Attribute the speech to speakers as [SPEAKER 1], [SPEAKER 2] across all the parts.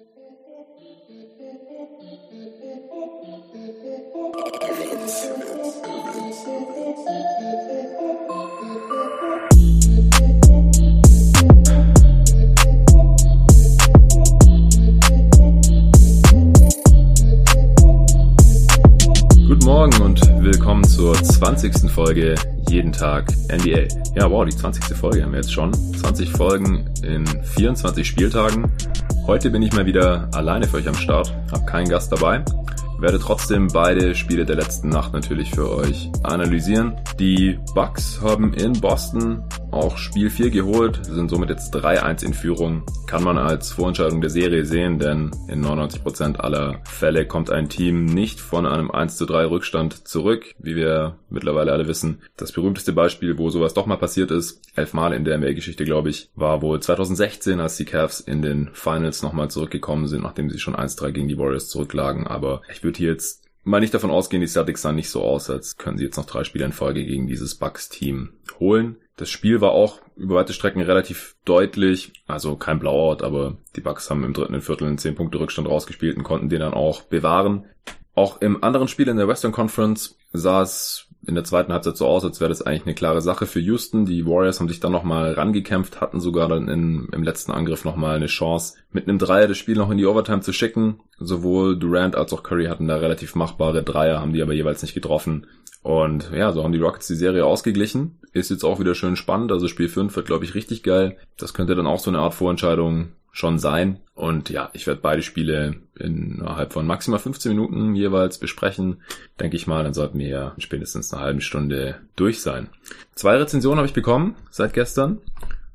[SPEAKER 1] Guten Morgen und willkommen zur 20. Folge Jeden Tag NBA. Ja, wow, die 20. Folge haben wir jetzt schon. 20 Folgen in 24 Spieltagen. Heute bin ich mal wieder alleine für euch am Start, habe keinen Gast dabei werde trotzdem beide Spiele der letzten Nacht natürlich für euch analysieren. Die Bucks haben in Boston auch Spiel 4 geholt, sind somit jetzt 3-1 in Führung. Kann man als Vorentscheidung der Serie sehen, denn in 99% aller Fälle kommt ein Team nicht von einem 1 3 Rückstand zurück, wie wir mittlerweile alle wissen. Das berühmteste Beispiel, wo sowas doch mal passiert ist, elfmal in der NBA-Geschichte, glaube ich, war wohl 2016, als die Cavs in den Finals nochmal zurückgekommen sind, nachdem sie schon 1-3 gegen die Warriors zurücklagen. Aber ich würde hier jetzt mal nicht davon ausgehen, die Celtics sahen nicht so aus, als können sie jetzt noch drei Spiele in Folge gegen dieses Bucks-Team holen. Das Spiel war auch über weite Strecken relativ deutlich, also kein Blowout, aber die Bucks haben im dritten Viertel einen 10 Punkte Rückstand rausgespielt und konnten den dann auch bewahren. Auch im anderen Spiel in der Western Conference sah es in der zweiten Halbzeit so aus, als wäre das eigentlich eine klare Sache für Houston. Die Warriors haben sich dann nochmal rangekämpft, hatten sogar dann in, im letzten Angriff nochmal eine Chance, mit einem Dreier das Spiel noch in die Overtime zu schicken. Sowohl Durant als auch Curry hatten da relativ machbare Dreier, haben die aber jeweils nicht getroffen. Und ja, so haben die Rockets die Serie ausgeglichen. Ist jetzt auch wieder schön spannend. Also Spiel 5 wird, glaube ich, richtig geil. Das könnte dann auch so eine Art Vorentscheidung schon sein. Und ja, ich werde beide Spiele innerhalb von maximal 15 Minuten jeweils besprechen. Denke ich mal, dann sollten wir ja spätestens eine halbe Stunde durch sein. Zwei Rezensionen habe ich bekommen seit gestern.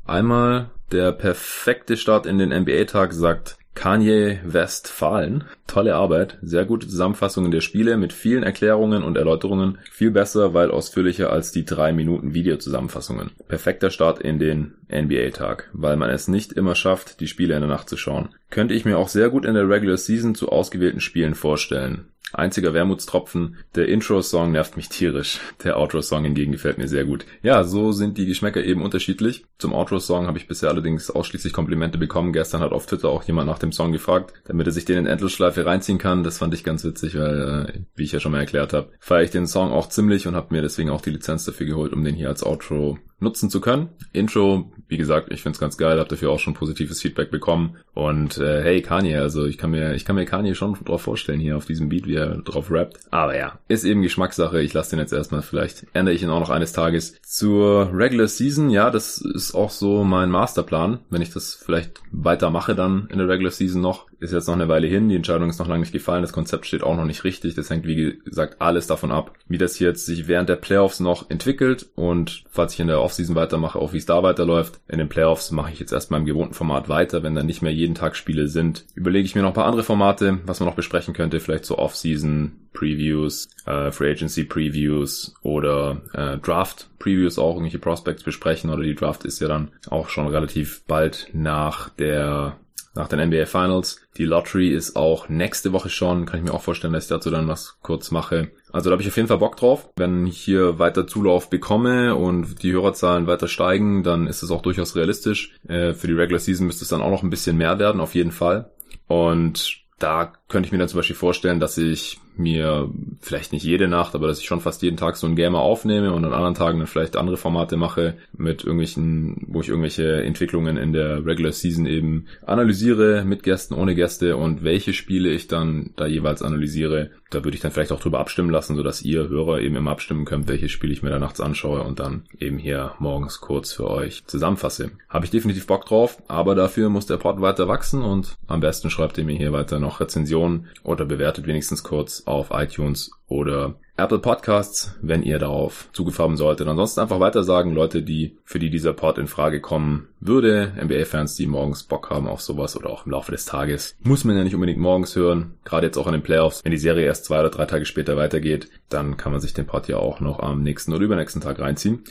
[SPEAKER 1] Einmal der perfekte Start in den NBA-Tag sagt Kanye Westfalen. Tolle Arbeit, sehr gute Zusammenfassungen der Spiele mit vielen Erklärungen und Erläuterungen. Viel besser, weil ausführlicher als die drei Minuten Videozusammenfassungen. Perfekter Start in den NBA-Tag, weil man es nicht immer schafft, die Spiele in der Nacht zu schauen. Könnte ich mir auch sehr gut in der Regular Season zu ausgewählten Spielen vorstellen. Einziger Wermutstropfen, der Intro-Song nervt mich tierisch. Der Outro-Song hingegen gefällt mir sehr gut. Ja, so sind die Geschmäcker eben unterschiedlich. Zum Outro-Song habe ich bisher allerdings ausschließlich Komplimente bekommen. Gestern hat auf Twitter auch jemand nach dem Song gefragt, damit er sich den in Endlosschleife reinziehen kann. Das fand ich ganz witzig, weil, äh, wie ich ja schon mal erklärt habe, feiere ich den Song auch ziemlich und habe mir deswegen auch die Lizenz dafür geholt, um den hier als Outro nutzen zu können. Intro, wie gesagt, ich find's ganz geil, habe dafür auch schon positives Feedback bekommen. Und äh, hey, Kanye, also ich kann mir, ich kann mir Kanye schon drauf vorstellen hier auf diesem Beat, wie er drauf rappt. Aber ja, ist eben Geschmackssache. Ich lasse den jetzt erstmal, vielleicht ändere ich ihn auch noch eines Tages. Zur Regular Season, ja, das ist auch so mein Masterplan. Wenn ich das vielleicht weitermache dann in der Regular Season noch, ist jetzt noch eine Weile hin, die Entscheidung ist noch lange nicht gefallen, das Konzept steht auch noch nicht richtig, das hängt wie gesagt alles davon ab, wie das jetzt sich während der Playoffs noch entwickelt und falls ich in der Offseason weitermache, auch wie es da weiterläuft. In den Playoffs mache ich jetzt erstmal im gewohnten Format weiter, wenn dann nicht mehr jeden Tag Spiele sind. Überlege ich mir noch ein paar andere Formate, was man noch besprechen könnte, vielleicht so Offseason Previews, äh, Free Agency Previews oder äh, Draft Previews auch irgendwelche Prospects besprechen oder die Draft ist ja dann auch schon relativ bald nach der nach den NBA Finals. Die Lottery ist auch nächste Woche schon. Kann ich mir auch vorstellen, dass ich dazu dann was kurz mache. Also da habe ich auf jeden Fall Bock drauf. Wenn ich hier weiter Zulauf bekomme und die Hörerzahlen weiter steigen, dann ist es auch durchaus realistisch. Äh, für die Regular Season müsste es dann auch noch ein bisschen mehr werden, auf jeden Fall. Und da könnte ich mir dann zum Beispiel vorstellen, dass ich mir vielleicht nicht jede Nacht, aber dass ich schon fast jeden Tag so ein Gamer aufnehme und an anderen Tagen dann vielleicht andere Formate mache mit irgendwelchen, wo ich irgendwelche Entwicklungen in der Regular Season eben analysiere, mit Gästen, ohne Gäste und welche Spiele ich dann da jeweils analysiere. Da würde ich dann vielleicht auch drüber abstimmen lassen, sodass ihr Hörer eben immer abstimmen könnt, welche Spiele ich mir da nachts anschaue und dann eben hier morgens kurz für euch zusammenfasse. Habe ich definitiv Bock drauf, aber dafür muss der Pod weiter wachsen und am besten schreibt ihr mir hier weiter noch Rezensionen oder bewertet wenigstens kurz auf iTunes oder Apple Podcasts, wenn ihr darauf zugefahren solltet. Ansonsten einfach weiter sagen, Leute, die, für die dieser Pod in Frage kommen würde, NBA-Fans, die morgens Bock haben auf sowas oder auch im Laufe des Tages. Muss man ja nicht unbedingt morgens hören, gerade jetzt auch in den Playoffs. Wenn die Serie erst zwei oder drei Tage später weitergeht, dann kann man sich den Pod ja auch noch am nächsten oder übernächsten Tag reinziehen.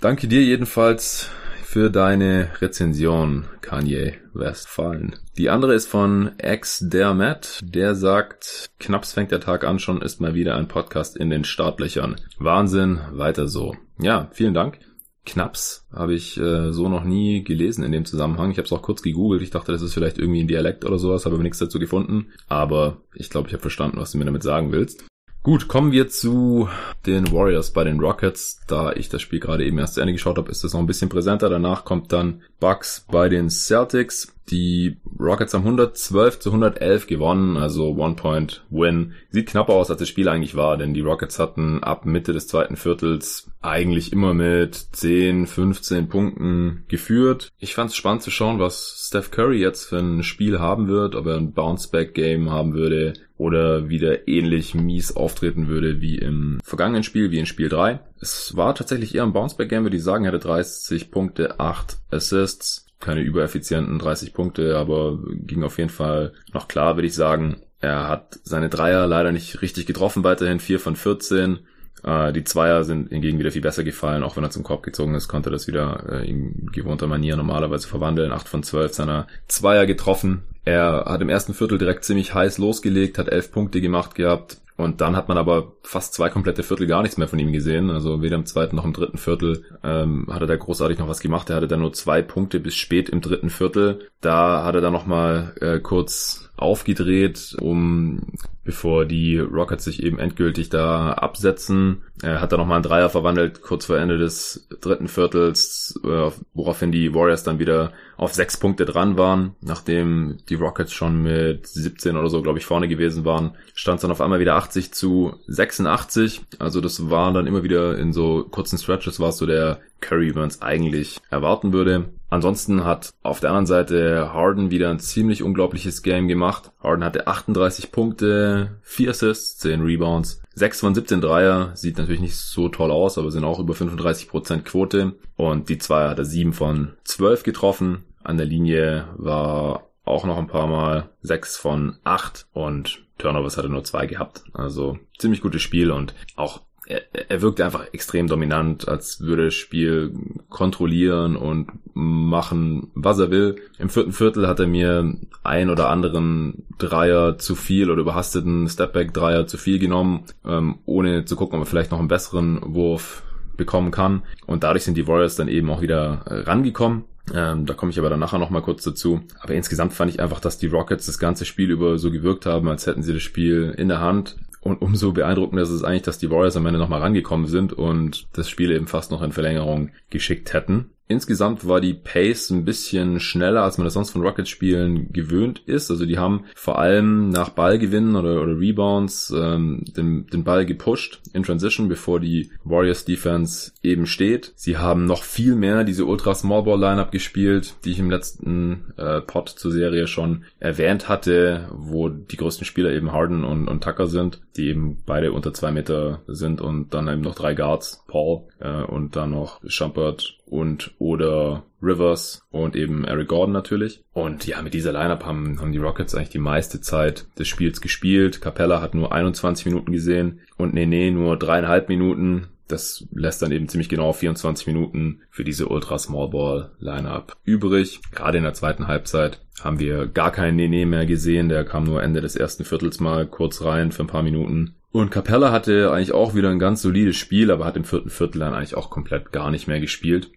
[SPEAKER 1] Danke dir jedenfalls für deine Rezension, Kanye Westfalen. Die andere ist von Ex der Matt, der sagt, knapps fängt der Tag an, schon ist mal wieder ein Podcast in den Startlöchern. Wahnsinn, weiter so. Ja, vielen Dank. Knaps habe ich äh, so noch nie gelesen in dem Zusammenhang. Ich habe es auch kurz gegoogelt. Ich dachte, das ist vielleicht irgendwie ein Dialekt oder sowas, habe aber nichts dazu gefunden. Aber ich glaube, ich habe verstanden, was du mir damit sagen willst. Gut, kommen wir zu den Warriors bei den Rockets. Da ich das Spiel gerade eben erst zu Ende geschaut habe, ist das noch ein bisschen präsenter. Danach kommt dann Bucks bei den Celtics. Die Rockets haben 112 zu 111 gewonnen, also One-Point-Win. Sieht knapper aus, als das Spiel eigentlich war, denn die Rockets hatten ab Mitte des zweiten Viertels eigentlich immer mit 10, 15 Punkten geführt. Ich fand es spannend zu schauen, was Steph Curry jetzt für ein Spiel haben wird, ob er ein Bounce-Back-Game haben würde oder wieder ähnlich mies auftreten würde wie im vergangenen Spiel, wie in Spiel 3. Es war tatsächlich eher ein Bounce-Back-Game, würde ich sagen, er hatte 30 Punkte, 8 Assists keine übereffizienten 30 Punkte, aber ging auf jeden Fall noch klar, würde ich sagen. Er hat seine Dreier leider nicht richtig getroffen, weiterhin 4 von 14. Äh, die Zweier sind hingegen wieder viel besser gefallen, auch wenn er zum Korb gezogen ist, konnte er das wieder äh, in gewohnter Manier normalerweise verwandeln. 8 von 12 seiner Zweier getroffen. Er hat im ersten Viertel direkt ziemlich heiß losgelegt, hat 11 Punkte gemacht gehabt, und dann hat man aber fast zwei komplette Viertel gar nichts mehr von ihm gesehen. Also weder im zweiten noch im dritten Viertel ähm, hat er da großartig noch was gemacht. Er hatte da nur zwei Punkte bis spät im dritten Viertel. Da hat er dann nochmal äh, kurz aufgedreht, um bevor die Rockets sich eben endgültig da absetzen. Er hat da nochmal einen Dreier verwandelt, kurz vor Ende des dritten Viertels, äh, woraufhin die Warriors dann wieder auf sechs Punkte dran waren. Nachdem die Rockets schon mit 17 oder so, glaube ich, vorne gewesen waren, stand es dann auf einmal wieder 80 zu 86. Also das war dann immer wieder in so kurzen Stretches war es so der Curry, wie man es eigentlich erwarten würde. Ansonsten hat auf der anderen Seite Harden wieder ein ziemlich unglaubliches Game gemacht. Harden hatte 38 Punkte, 4 Assists, 10 Rebounds, 6 von 17 Dreier. Sieht natürlich nicht so toll aus, aber sind auch über 35% Quote. Und die Zweier hat er 7 von 12 getroffen. An der Linie war auch noch ein paar Mal 6 von 8 und Turnovers hat er nur 2 gehabt. Also ziemlich gutes Spiel und auch er, er wirkte einfach extrem dominant, als würde das Spiel kontrollieren und machen, was er will. Im vierten Viertel hat er mir ein oder anderen Dreier zu viel oder überhasteten Stepback-Dreier zu viel genommen, ähm, ohne zu gucken, ob er vielleicht noch einen besseren Wurf bekommen kann. Und dadurch sind die Warriors dann eben auch wieder rangekommen. Ähm, da komme ich aber dann nachher nochmal kurz dazu. Aber insgesamt fand ich einfach, dass die Rockets das ganze Spiel über so gewirkt haben, als hätten sie das Spiel in der Hand. Und umso beeindruckender ist es eigentlich, dass die Warriors am Ende nochmal rangekommen sind und das Spiel eben fast noch in Verlängerung geschickt hätten. Insgesamt war die Pace ein bisschen schneller, als man das sonst von Rockets-Spielen gewöhnt ist. Also die haben vor allem nach Ballgewinnen oder, oder Rebounds ähm, den, den Ball gepusht in Transition, bevor die Warriors Defense eben steht. Sie haben noch viel mehr diese Ultra Small Ball Lineup gespielt, die ich im letzten äh, Pod zur Serie schon erwähnt hatte, wo die größten Spieler eben Harden und, und Tucker sind, die eben beide unter zwei Meter sind und dann eben noch drei Guards, Paul äh, und dann noch Shumpert und oder Rivers und eben Eric Gordon natürlich. Und ja, mit dieser Lineup haben, haben die Rockets eigentlich die meiste Zeit des Spiels gespielt. Capella hat nur 21 Minuten gesehen und Nene nur dreieinhalb Minuten. Das lässt dann eben ziemlich genau 24 Minuten für diese Ultra Small Ball Lineup übrig. Gerade in der zweiten Halbzeit haben wir gar keinen Nene mehr gesehen. Der kam nur Ende des ersten Viertels mal kurz rein für ein paar Minuten. Und Capella hatte eigentlich auch wieder ein ganz solides Spiel, aber hat im vierten Viertel dann eigentlich auch komplett gar nicht mehr gespielt.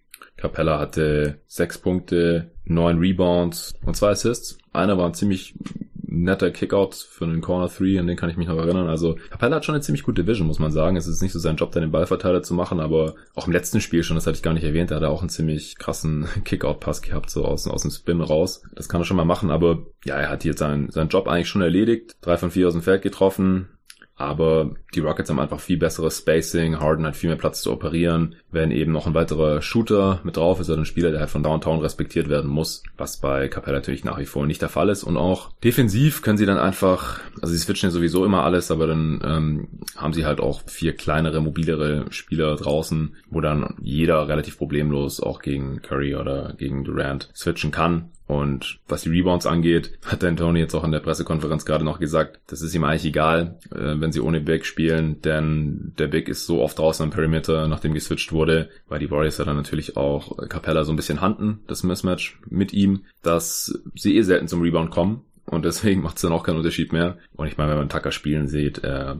[SPEAKER 1] Capella hatte sechs Punkte, neun Rebounds und zwei Assists. Einer war ein ziemlich netter Kickout für einen Corner 3, an den kann ich mich noch erinnern. Also Capella hat schon eine ziemlich gute Vision, muss man sagen. Es ist nicht so sein Job, da den Ballverteiler zu machen, aber auch im letzten Spiel schon, das hatte ich gar nicht erwähnt, da hat er auch einen ziemlich krassen Kickout-Pass gehabt, so aus, aus dem Spin raus. Das kann er schon mal machen, aber ja, er hat jetzt seinen, seinen Job eigentlich schon erledigt. Drei von vier aus dem Feld getroffen, aber die Rockets haben einfach viel besseres Spacing, Harden hat viel mehr Platz zu operieren. Wenn eben noch ein weiterer Shooter mit drauf ist oder ein Spieler, der halt von Downtown respektiert werden muss, was bei Capella natürlich nach wie vor nicht der Fall ist. Und auch defensiv können sie dann einfach, also sie switchen ja sowieso immer alles, aber dann ähm, haben sie halt auch vier kleinere, mobilere Spieler draußen, wo dann jeder relativ problemlos auch gegen Curry oder gegen Durant switchen kann. Und was die Rebounds angeht, hat Dan Tony jetzt auch in der Pressekonferenz gerade noch gesagt, das ist ihm eigentlich egal, äh, wenn sie ohne Big spielen, denn der Big ist so oft draußen am Perimeter, nachdem geswitcht wurde, weil die Warriors ja dann natürlich auch Capella so ein bisschen handen, das Mismatch mit ihm, dass sie eh selten zum Rebound kommen und deswegen macht es dann auch keinen Unterschied mehr. Und ich meine, wenn man Tucker spielen sieht, äh,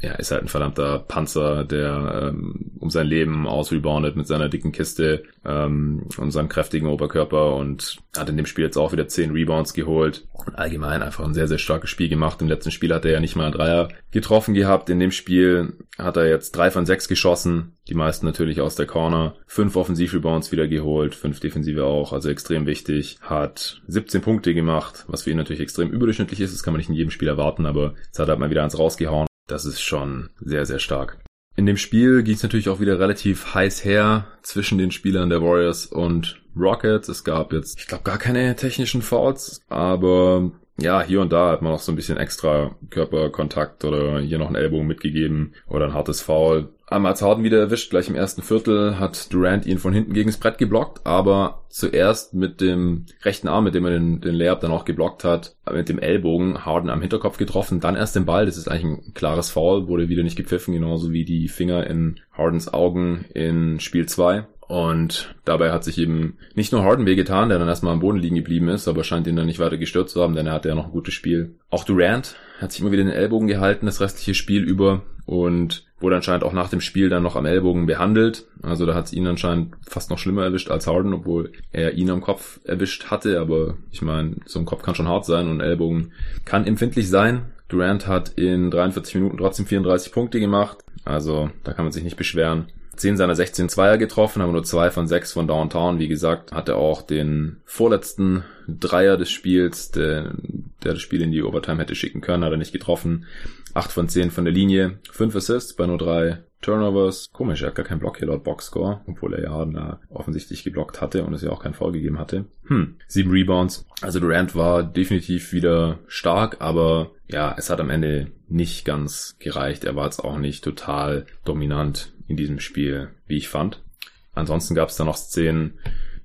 [SPEAKER 1] er ist halt ein verdammter Panzer, der ähm, um sein Leben ausreboundet mit seiner dicken Kiste ähm, seinem kräftigen Oberkörper und hat in dem Spiel jetzt auch wieder 10 Rebounds geholt und allgemein einfach ein sehr, sehr starkes Spiel gemacht. Im letzten Spiel hat er ja nicht mal einen Dreier getroffen gehabt. In dem Spiel hat er jetzt drei von sechs geschossen, die meisten natürlich aus der Corner. Fünf Offensivrebounds wieder geholt, fünf Defensive auch, also extrem wichtig. Hat 17 Punkte gemacht, was für ihn natürlich extrem überdurchschnittlich ist. Das kann man nicht in jedem Spiel erwarten, aber jetzt hat er mal wieder eins rausgehauen. Das ist schon sehr, sehr stark. In dem Spiel ging es natürlich auch wieder relativ heiß her zwischen den Spielern der Warriors und Rockets. Es gab jetzt, ich glaube, gar keine technischen Fouls, aber ja, hier und da hat man auch so ein bisschen extra Körperkontakt oder hier noch einen Ellbogen mitgegeben oder ein hartes Foul. Hat Harden wieder erwischt, gleich im ersten Viertel hat Durant ihn von hinten gegen das Brett geblockt, aber zuerst mit dem rechten Arm, mit dem er den, den Layup dann auch geblockt hat, mit dem Ellbogen Harden am Hinterkopf getroffen, dann erst den Ball, das ist eigentlich ein klares Foul, wurde wieder nicht gepfiffen, genauso wie die Finger in Hardens Augen in Spiel 2. Und dabei hat sich eben nicht nur Harden wehgetan, der dann erstmal am Boden liegen geblieben ist, aber scheint ihn dann nicht weiter gestört zu haben, denn er hatte ja noch ein gutes Spiel. Auch Durant hat sich immer wieder den Ellbogen gehalten, das restliche Spiel über und wurde anscheinend auch nach dem Spiel dann noch am Ellbogen behandelt. Also da hat es ihn anscheinend fast noch schlimmer erwischt als Harden, obwohl er ihn am Kopf erwischt hatte. Aber ich meine, so ein Kopf kann schon hart sein und Ellbogen kann empfindlich sein. Durant hat in 43 Minuten trotzdem 34 Punkte gemacht. Also da kann man sich nicht beschweren. 10 seiner 16 Zweier getroffen, aber nur zwei von sechs von Downtown. Wie gesagt, hatte auch den vorletzten Dreier des Spiels, der, der das Spiel in die Overtime hätte schicken können, hat er nicht getroffen. 8 von 10 von der Linie, 5 Assists bei nur drei Turnovers. Komisch, er hat gar keinen Block hier laut Boxscore, obwohl er ja da offensichtlich geblockt hatte und es ja auch keinen Foul gegeben hatte. Hm, sieben Rebounds. Also Durant war definitiv wieder stark, aber ja, es hat am Ende nicht ganz gereicht. Er war jetzt auch nicht total dominant in diesem Spiel, wie ich fand. Ansonsten gab es da noch Szenen,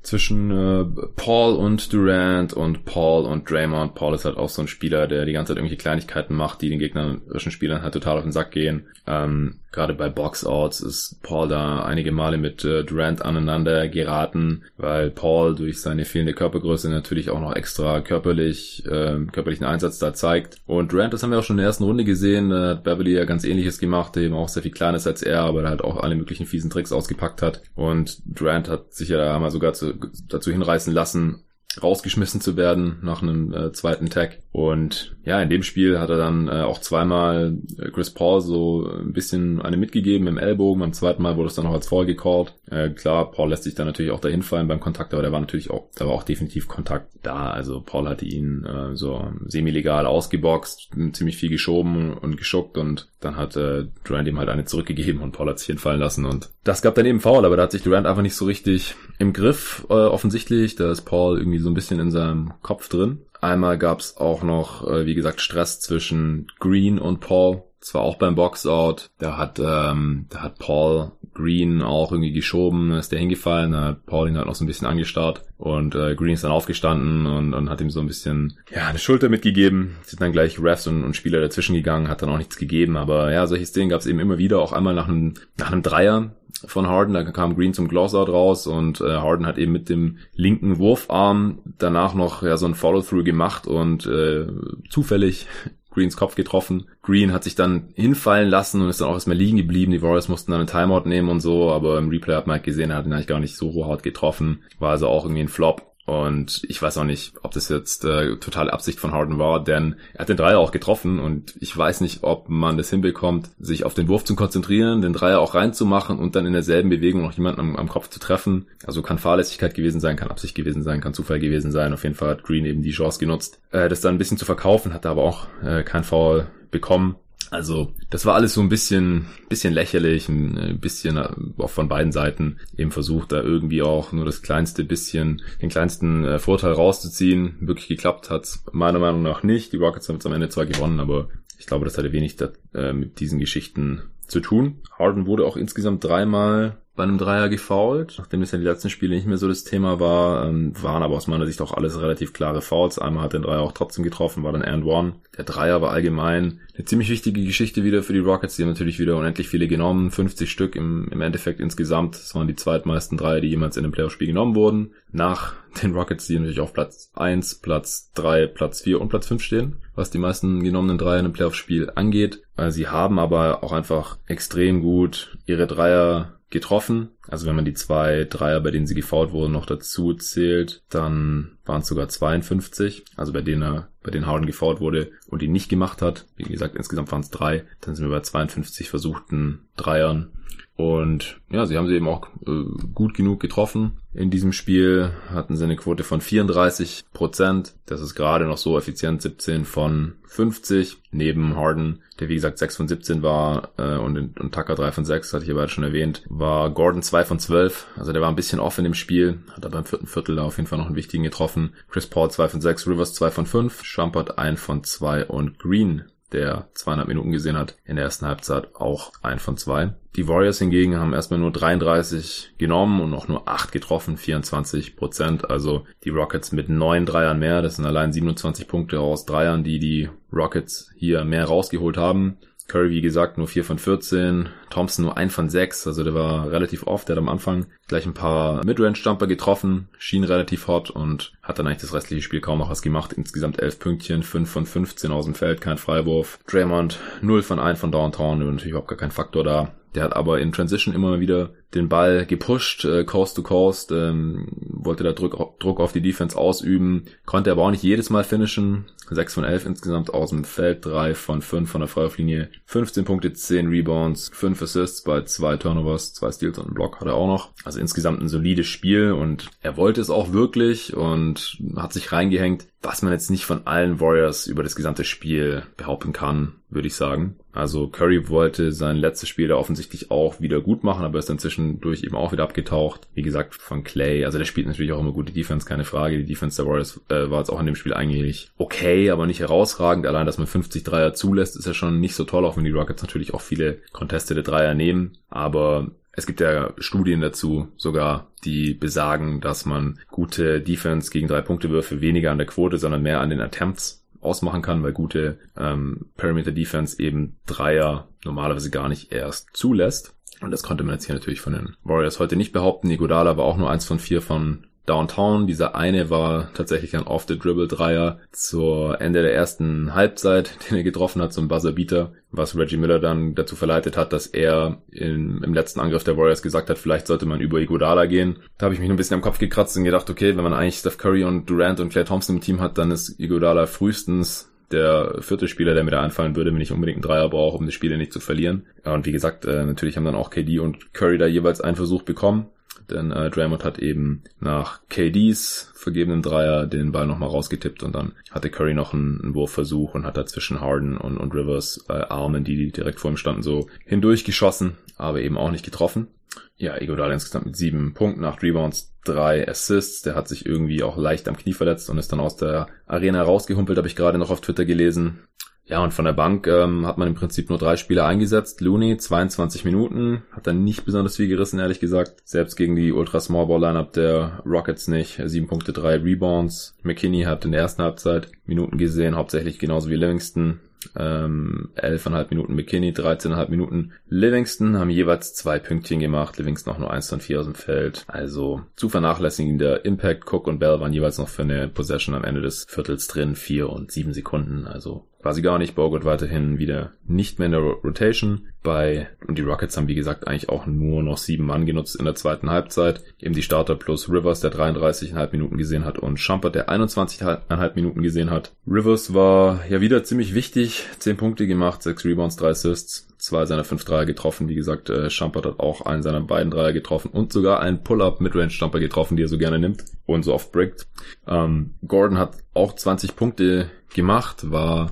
[SPEAKER 1] zwischen äh, Paul und Durant und Paul und Draymond. Paul ist halt auch so ein Spieler, der die ganze Zeit irgendwelche Kleinigkeiten macht, die den gegnerischen Spielern halt total auf den Sack gehen. Ähm, Gerade bei Boxouts ist Paul da einige Male mit äh, Durant aneinander geraten, weil Paul durch seine fehlende Körpergröße natürlich auch noch extra körperlich äh, körperlichen Einsatz da zeigt. Und Durant, das haben wir auch schon in der ersten Runde gesehen, da hat Beverly ja ganz ähnliches gemacht, eben auch sehr viel kleiner ist als er, aber halt auch alle möglichen fiesen Tricks ausgepackt hat. Und Durant hat sich ja da mal sogar zu, dazu hinreißen lassen, rausgeschmissen zu werden nach einem äh, zweiten Tag. Und ja, in dem Spiel hat er dann äh, auch zweimal äh, Chris Paul so ein bisschen eine mitgegeben im Ellbogen. Beim zweiten Mal wurde es dann noch als Foul gecallt. Äh, klar, Paul lässt sich dann natürlich auch dahin fallen beim Kontakt, aber der war natürlich auch, da war auch definitiv Kontakt da. Also Paul hatte ihn äh, so semi-legal ausgeboxt, ziemlich viel geschoben und geschuckt und dann hat äh, Durant ihm halt eine zurückgegeben und Paul hat sich hinfallen lassen und das gab dann eben Foul, aber da hat sich Durant einfach nicht so richtig im Griff äh, offensichtlich. Da ist Paul irgendwie so ein bisschen in seinem Kopf drin. Einmal gab es auch noch, äh, wie gesagt, Stress zwischen Green und Paul. Das war auch beim Boxout. Da hat, ähm, da hat Paul Green auch irgendwie geschoben, ist der hingefallen, da hat Paul ihn halt noch so ein bisschen angestarrt und äh, Green ist dann aufgestanden und, und hat ihm so ein bisschen ja eine Schulter mitgegeben. Sind dann gleich Refs und, und Spieler dazwischen gegangen, hat dann auch nichts gegeben, aber ja, solche Szenen gab es eben immer wieder, auch einmal nach einem nach einem Dreier von Harden, da kam Green zum Closeout raus und äh, Harden hat eben mit dem linken Wurfarm danach noch ja so ein Follow-through gemacht und äh, zufällig Greens Kopf getroffen. Green hat sich dann hinfallen lassen und ist dann auch erstmal liegen geblieben. Die Warriors mussten dann einen Timeout nehmen und so, aber im Replay hat man halt gesehen, er hat ihn eigentlich gar nicht so hart getroffen. War also auch irgendwie ein Flop. Und ich weiß auch nicht, ob das jetzt äh, totale Absicht von Harden war, denn er hat den Dreier auch getroffen und ich weiß nicht, ob man das hinbekommt, sich auf den Wurf zu konzentrieren, den Dreier auch reinzumachen und dann in derselben Bewegung noch jemanden am, am Kopf zu treffen. Also kann Fahrlässigkeit gewesen sein, kann Absicht gewesen sein, kann Zufall gewesen sein. Auf jeden Fall hat Green eben die Chance genutzt, äh, das dann ein bisschen zu verkaufen, hat aber auch äh, kein Foul bekommen. Also das war alles so ein bisschen, bisschen lächerlich, ein bisschen äh, auch von beiden Seiten eben versucht, da irgendwie auch nur das kleinste bisschen, den kleinsten äh, Vorteil rauszuziehen. Wirklich geklappt hat's meiner Meinung nach nicht. Die Rockets haben jetzt am Ende zwar gewonnen, aber ich glaube, das hatte wenig äh, mit diesen Geschichten zu tun. Harden wurde auch insgesamt dreimal bei einem Dreier gefoult, nachdem das ja die letzten Spiele nicht mehr so das Thema war, ähm, waren aber aus meiner Sicht auch alles relativ klare Fouls. Einmal hat den Dreier auch trotzdem getroffen, war dann and one. Der Dreier war allgemein eine ziemlich wichtige Geschichte wieder für die Rockets. Die haben natürlich wieder unendlich viele genommen, 50 Stück im, im Endeffekt insgesamt. Das waren die zweitmeisten Dreier, die jemals in einem Playoff-Spiel genommen wurden. Nach den Rockets, die natürlich auf Platz 1, Platz 3, Platz 4 und Platz 5 stehen, was die meisten genommenen Dreier in einem Playoff-Spiel angeht. Äh, sie haben aber auch einfach extrem gut ihre Dreier getroffen. Also wenn man die zwei Dreier, bei denen sie gefault wurden, noch dazu zählt, dann waren es sogar 52. Also bei denen bei denen Harden gefault wurde und ihn nicht gemacht hat. Wie gesagt, insgesamt waren es drei. Dann sind wir bei 52 versuchten Dreiern. Und ja, sie haben sie eben auch äh, gut genug getroffen. In diesem Spiel hatten sie eine Quote von 34 Prozent. Das ist gerade noch so effizient, 17 von 50. Neben Harden, der wie gesagt 6 von 17 war äh, und, und Tucker 3 von 6, hatte ich ja beide schon erwähnt, war Gordon 2 von 12. Also der war ein bisschen off in dem Spiel. Hat aber im vierten Viertel auf jeden Fall noch einen wichtigen getroffen. Chris Paul 2 von 6, Rivers 2 von 5, Schumpert 1 von 2 und Green der zweieinhalb Minuten gesehen hat, in der ersten Halbzeit auch ein von zwei. Die Warriors hingegen haben erstmal nur 33 genommen und auch nur 8 getroffen, 24 Prozent. Also die Rockets mit neun Dreiern mehr. Das sind allein 27 Punkte aus Dreiern, die die Rockets hier mehr rausgeholt haben. Curry, wie gesagt, nur 4 von 14. Thompson nur 1 von 6. Also der war relativ oft. Der hat am Anfang gleich ein paar Midrange-Jumper getroffen, schien relativ hot und hat dann eigentlich das restliche Spiel kaum noch was gemacht. Insgesamt 11 Pünktchen, 5 von 15 aus dem Feld, kein Freiwurf. Draymond 0 von 1 von Downtown, natürlich überhaupt gar kein Faktor da. Der hat aber in Transition immer wieder den Ball gepusht, äh, Coast to Coast, ähm, wollte da Druck, Druck auf die Defense ausüben, konnte aber auch nicht jedes Mal finishen. 6 von 11 insgesamt aus dem Feld, 3 von 5 von der Freiwurflinie, 15 Punkte, 10 Rebounds, 5 Assists bei 2 Turnovers, 2 Steals und einen Block hat er auch noch. Also insgesamt ein solides Spiel und er wollte es auch wirklich und hat sich reingehängt, was man jetzt nicht von allen Warriors über das gesamte Spiel behaupten kann, würde ich sagen. Also Curry wollte sein letztes Spiel da offensichtlich auch wieder gut machen, aber ist dann zwischendurch eben auch wieder abgetaucht. Wie gesagt, von Clay. Also der spielt natürlich auch immer gute Defense, keine Frage. Die Defense der Warriors äh, war jetzt auch in dem Spiel eigentlich okay, aber nicht herausragend. Allein, dass man 50 Dreier zulässt, ist ja schon nicht so toll, auch wenn die Rockets natürlich auch viele contestete Dreier nehmen. Aber es gibt ja Studien dazu sogar, die besagen, dass man gute Defense gegen drei Punkte Würfe weniger an der Quote, sondern mehr an den Attempts ausmachen kann, weil gute ähm, Perimeter Defense eben Dreier normalerweise gar nicht erst zulässt. Und das konnte man jetzt hier natürlich von den Warriors heute nicht behaupten. Iguodala war auch nur eins von vier von Downtown. Dieser eine war tatsächlich ein Off-the-Dribble-Dreier zur Ende der ersten Halbzeit, den er getroffen hat, zum Buzzer-Beater, was Reggie Miller dann dazu verleitet hat, dass er in, im letzten Angriff der Warriors gesagt hat, vielleicht sollte man über Iguodala gehen. Da habe ich mich ein bisschen am Kopf gekratzt und gedacht, okay, wenn man eigentlich Steph Curry und Durant und Clay Thompson im Team hat, dann ist Iguodala frühestens der vierte Spieler, der mir da einfallen würde, wenn ich unbedingt einen Dreier brauche, um die Spiele nicht zu verlieren. Und wie gesagt, äh, natürlich haben dann auch KD und Curry da jeweils einen Versuch bekommen denn äh, Draymond hat eben nach KDs vergebenen Dreier den Ball nochmal rausgetippt und dann hatte Curry noch einen, einen Wurfversuch und hat da zwischen Harden und, und Rivers äh, Armen, die direkt vor ihm standen, so hindurchgeschossen, aber eben auch nicht getroffen. Ja, Iguodala insgesamt mit sieben Punkten, acht Rebounds, drei Assists. Der hat sich irgendwie auch leicht am Knie verletzt und ist dann aus der Arena rausgehumpelt, habe ich gerade noch auf Twitter gelesen. Ja, und von der Bank ähm, hat man im Prinzip nur drei Spieler eingesetzt. Looney 22 Minuten, hat dann nicht besonders viel gerissen, ehrlich gesagt. Selbst gegen die Ultra Small Ball Lineup der Rockets nicht. Sieben Punkte, drei Rebounds. McKinney hat in der ersten Halbzeit Minuten gesehen, hauptsächlich genauso wie Livingston. Ähm, 11,5 Minuten McKinney, 13,5 Minuten Livingston haben jeweils zwei Pünktchen gemacht. Livingston auch nur eins von vier aus dem Feld. Also zu vernachlässigender Impact. Cook und Bell waren jeweils noch für eine Possession am Ende des Viertels drin. Vier und sieben Sekunden. Also quasi gar nicht. Bogut weiterhin wieder nicht mehr in der Rotation. Bei, und die Rockets haben wie gesagt eigentlich auch nur noch sieben Mann genutzt in der zweiten Halbzeit. Eben die Starter plus Rivers, der 33,5 Minuten gesehen hat und Schumpert, der 21,5 Minuten gesehen hat. Rivers war ja wieder ziemlich wichtig. Zehn Punkte gemacht, sechs Rebounds, drei Assists zwei seiner fünf Dreier getroffen. Wie gesagt, äh, Schumpert hat auch einen seiner beiden Dreier getroffen und sogar einen Pull-Up Midrange-Jumper getroffen, die er so gerne nimmt und so oft brickt. Ähm, Gordon hat auch 20 Punkte gemacht, war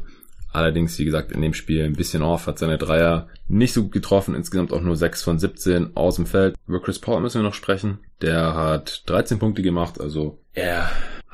[SPEAKER 1] Allerdings, wie gesagt, in dem Spiel ein bisschen off, hat seine Dreier nicht so gut getroffen, insgesamt auch nur 6 von 17 aus dem Feld. Über Chris Paul müssen wir noch sprechen. Der hat 13 Punkte gemacht, also er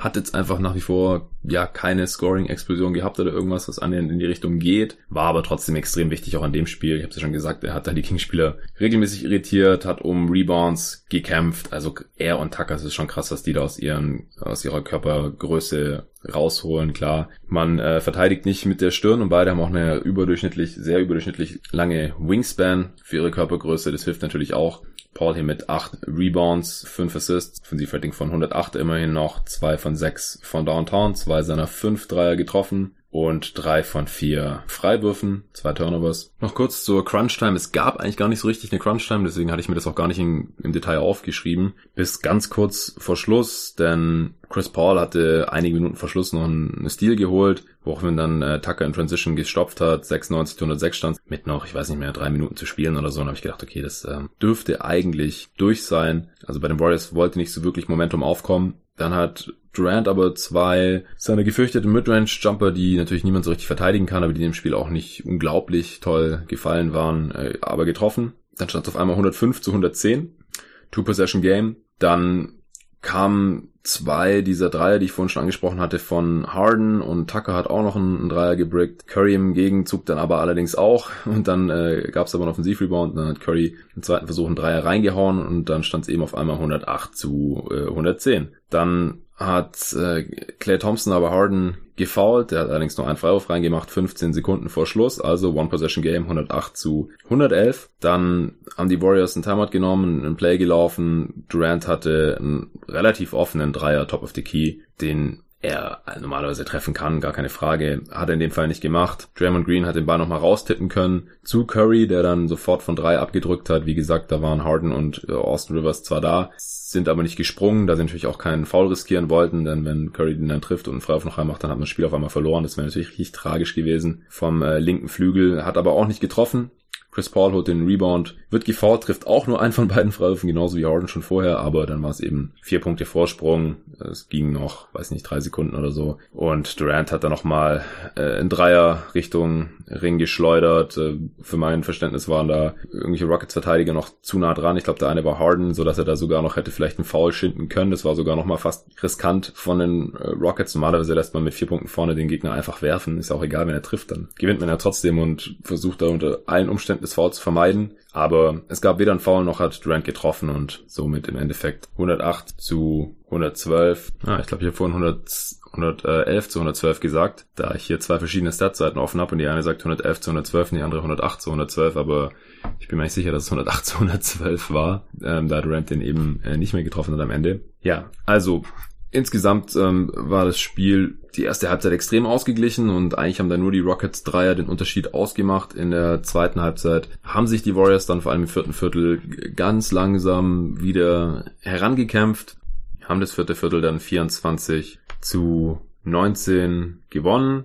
[SPEAKER 1] hat jetzt einfach nach wie vor ja keine Scoring-Explosion gehabt oder irgendwas, was annähernd in die Richtung geht. War aber trotzdem extrem wichtig auch an dem Spiel. Ich habe es ja schon gesagt, er hat da die Kings-Spieler regelmäßig irritiert, hat um Rebounds gekämpft. Also er und Tucker, es ist schon krass, was die da aus ihren aus ihrer Körpergröße rausholen. Klar, man äh, verteidigt nicht mit der Stirn und beide haben auch eine überdurchschnittlich, sehr überdurchschnittlich lange Wingspan für ihre Körpergröße. Das hilft natürlich auch. Paul hier mit 8 Rebounds, 5 Assists, Offensivrating von 108 immerhin noch, 2 von 6 von Downtown, 2 seiner 5 Dreier getroffen und 3 von 4 Freiwürfen, 2 Turnovers. Noch kurz zur Crunch-Time. Es gab eigentlich gar nicht so richtig eine Crunch-Time, deswegen hatte ich mir das auch gar nicht in, im Detail aufgeschrieben. Bis ganz kurz vor Schluss, denn Chris Paul hatte einige Minuten vor Schluss noch einen Stil geholt, woraufhin dann äh, Tucker in Transition gestopft hat, 96 106 stand, mit noch, ich weiß nicht mehr, drei Minuten zu spielen oder so. Und habe ich gedacht, okay, das äh, dürfte eigentlich durch sein. Also bei den Warriors wollte nicht so wirklich Momentum aufkommen. Dann hat Durant aber zwei seine gefürchteten Midrange-Jumper, die natürlich niemand so richtig verteidigen kann, aber die dem Spiel auch nicht unglaublich toll gefallen waren, äh, aber getroffen. Dann stand es auf einmal 105 zu 110. Two-Possession-Game. Dann kamen zwei dieser Dreier, die ich vorhin schon angesprochen hatte, von Harden und Tucker hat auch noch einen, Dreier gebrickt. Curry im Gegenzug dann aber allerdings auch. Und dann äh, gab es aber einen Offensivrebound. Dann hat Curry im zweiten Versuch einen Dreier reingehauen und dann stand es eben auf einmal 108 zu äh, 110. Dann hat äh, Clay Thompson aber Harden gefoult. Der hat allerdings nur einen Freiwurf reingemacht, 15 Sekunden vor Schluss. Also One-Possession-Game, 108 zu 111. Dann haben die Warriors einen Timeout genommen, einen Play gelaufen. Durant hatte einen relativ offenen Dreier, Top of the Key, den er normalerweise treffen kann, gar keine Frage. Hat er in dem Fall nicht gemacht. Draymond Green hat den Ball nochmal raustippen können zu Curry, der dann sofort von drei abgedrückt hat. Wie gesagt, da waren Harden und äh, Austin Rivers zwar da, sind aber nicht gesprungen, da sie natürlich auch keinen Foul riskieren wollten, denn wenn Curry den dann trifft und einen Freiwurf noch reinmacht, dann hat man das Spiel auf einmal verloren. Das wäre natürlich richtig tragisch gewesen vom äh, linken Flügel, hat aber auch nicht getroffen. Chris Paul holt den Rebound, wird gefault, trifft auch nur einen von beiden Freiwürfen, genauso wie Harden schon vorher, aber dann war es eben vier Punkte Vorsprung. Es ging noch, weiß nicht, drei Sekunden oder so. Und Durant hat dann nochmal äh, in Dreier Richtung Ring geschleudert. Äh, für mein Verständnis waren da irgendwelche Rockets-Verteidiger noch zu nah dran. Ich glaube, der eine war Harden, so er da sogar noch hätte vielleicht einen Foul schinden können. Das war sogar noch mal fast riskant von den äh, Rockets. Normalerweise lässt man mit vier Punkten vorne den Gegner einfach werfen. Ist auch egal, wenn er trifft, dann gewinnt man ja trotzdem und versucht da unter allen Umständen das Foul zu vermeiden. Aber es gab weder ein Foul noch hat Durant getroffen und somit im Endeffekt 108 zu 112. Ah, ich glaube, ich habe vorhin 100, 111 zu 112 gesagt, da ich hier zwei verschiedene Statseiten offen habe und die eine sagt 111 zu 112 und die andere 108 zu 112, aber ich bin mir nicht sicher, dass es 108 zu 112 war, ähm, da Durant den eben äh, nicht mehr getroffen hat am Ende. Ja, also Insgesamt ähm, war das Spiel die erste Halbzeit extrem ausgeglichen und eigentlich haben da nur die Rockets Dreier den Unterschied ausgemacht. In der zweiten Halbzeit haben sich die Warriors dann vor allem im vierten Viertel ganz langsam wieder herangekämpft, haben das vierte Viertel dann 24 zu 19 gewonnen.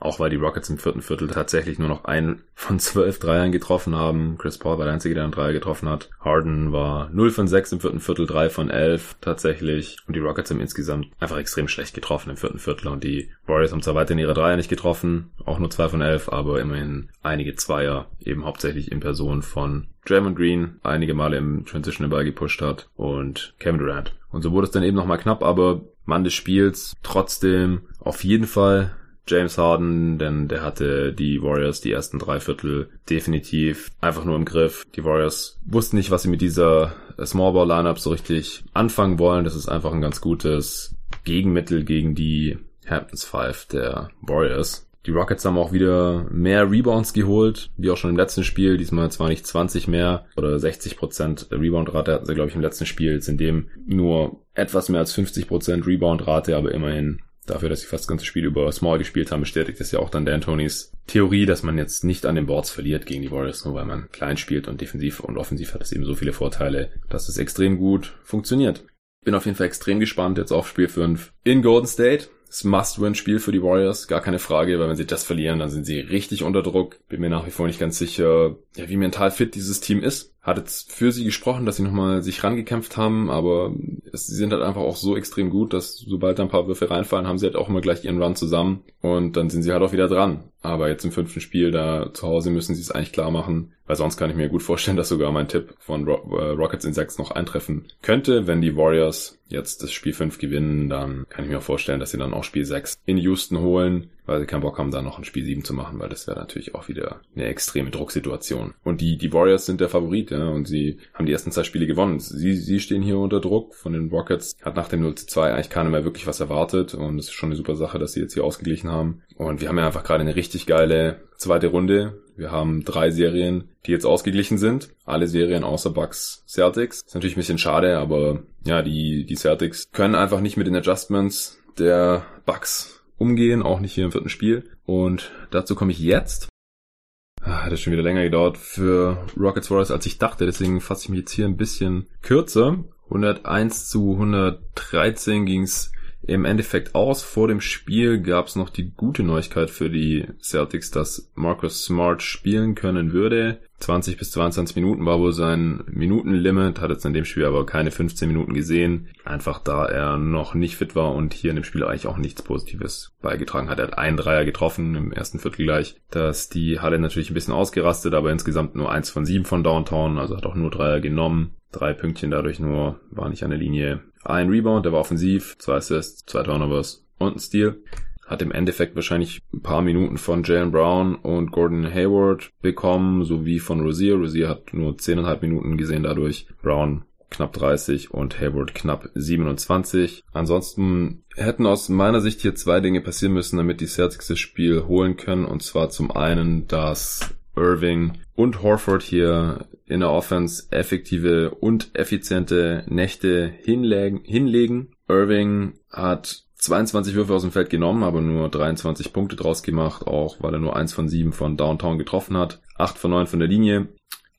[SPEAKER 1] Auch weil die Rockets im vierten Viertel tatsächlich nur noch einen von zwölf Dreiern getroffen haben. Chris Paul war der Einzige, der einen Dreier getroffen hat. Harden war 0 von 6 im vierten Viertel, 3 von 11 tatsächlich. Und die Rockets haben insgesamt einfach extrem schlecht getroffen im vierten Viertel. Und die Warriors haben zwar weiterhin ihre Dreier nicht getroffen, auch nur 2 von 11, aber immerhin einige Zweier, eben hauptsächlich in Person von Draymond Green, einige Male im Transition den Ball gepusht hat und Kevin Durant. Und so wurde es dann eben nochmal knapp, aber Mann des Spiels trotzdem auf jeden Fall James Harden, denn der hatte die Warriors die ersten drei Viertel definitiv einfach nur im Griff. Die Warriors wussten nicht, was sie mit dieser Small Ball Lineup so richtig anfangen wollen. Das ist einfach ein ganz gutes Gegenmittel gegen die Hamptons Five der Warriors. Die Rockets haben auch wieder mehr Rebounds geholt, wie auch schon im letzten Spiel. Diesmal zwar nicht 20 mehr oder 60% Rebound-Rate hatten sie, glaube ich, im letzten Spiel. Jetzt in dem nur etwas mehr als 50% Rebound-Rate, aber immerhin dafür, dass sie fast das ganze Spiel über Small gespielt haben, bestätigt das ja auch dann Dan Tonys Theorie, dass man jetzt nicht an den Boards verliert gegen die Warriors, nur weil man klein spielt und defensiv und offensiv hat es eben so viele Vorteile, dass es extrem gut funktioniert. Bin auf jeden Fall extrem gespannt jetzt auf Spiel 5 in Golden State. Das Must-Win-Spiel für die Warriors, gar keine Frage, weil wenn sie das verlieren, dann sind sie richtig unter Druck. Bin mir nach wie vor nicht ganz sicher, ja, wie mental fit dieses Team ist hat jetzt für sie gesprochen, dass sie nochmal sich rangekämpft haben, aber sie sind halt einfach auch so extrem gut, dass sobald da ein paar Würfe reinfallen, haben sie halt auch immer gleich ihren Run zusammen und dann sind sie halt auch wieder dran. Aber jetzt im fünften Spiel da zu Hause müssen sie es eigentlich klar machen, weil sonst kann ich mir gut vorstellen, dass sogar mein Tipp von äh, Rockets in 6 noch eintreffen könnte. Wenn die Warriors jetzt das Spiel 5 gewinnen, dann kann ich mir auch vorstellen, dass sie dann auch Spiel 6 in Houston holen, weil sie keinen Bock haben, da noch ein Spiel 7 zu machen, weil das wäre natürlich auch wieder eine extreme Drucksituation. Und die, die Warriors sind der Favorit, ja, und sie haben die ersten zwei Spiele gewonnen. Sie, sie stehen hier unter Druck von den Rockets, hat nach dem 0 zu 2 eigentlich keiner mehr wirklich was erwartet und es ist schon eine super Sache, dass sie jetzt hier ausgeglichen haben. Und wir haben ja einfach gerade eine richtig geile zweite Runde. Wir haben drei Serien, die jetzt ausgeglichen sind. Alle Serien außer Bucks Celtics. Ist natürlich ein bisschen schade, aber ja, die, die Celtics können einfach nicht mit den Adjustments der Bucks umgehen, auch nicht hier im vierten Spiel. Und dazu komme ich jetzt. Ah, hat es schon wieder länger gedauert für Rockets Warriors, als ich dachte. Deswegen fasse ich mich jetzt hier ein bisschen kürzer. 101 zu 113 ging's im Endeffekt aus. Vor dem Spiel gab es noch die gute Neuigkeit für die Celtics, dass Marcus Smart spielen können würde. 20 bis 22 Minuten war wohl sein Minutenlimit, hat jetzt in dem Spiel aber keine 15 Minuten gesehen, einfach da er noch nicht fit war und hier in dem Spiel eigentlich auch nichts Positives beigetragen hat. Er hat einen Dreier getroffen im ersten Viertel gleich, dass die Halle natürlich ein bisschen ausgerastet, aber insgesamt nur eins von sieben von Downtown, also hat auch nur Dreier genommen. Drei Pünktchen dadurch nur, war nicht an der Linie. Ein Rebound, der war offensiv, zwei Assists, zwei Turnovers und ein Steal. Hat im Endeffekt wahrscheinlich ein paar Minuten von Jalen Brown und Gordon Hayward bekommen, sowie von Rosier. Rosier hat nur 10,5 Minuten gesehen dadurch. Brown knapp 30 und Hayward knapp 27. Ansonsten hätten aus meiner Sicht hier zwei Dinge passieren müssen, damit die Celtics das Spiel holen können. Und zwar zum einen, dass Irving und Horford hier in der Offense effektive und effiziente Nächte hinlegen. hinlegen. Irving hat 22 Würfe aus dem Feld genommen, aber nur 23 Punkte draus gemacht, auch weil er nur eins von sieben von Downtown getroffen hat. 8 von 9 von der Linie,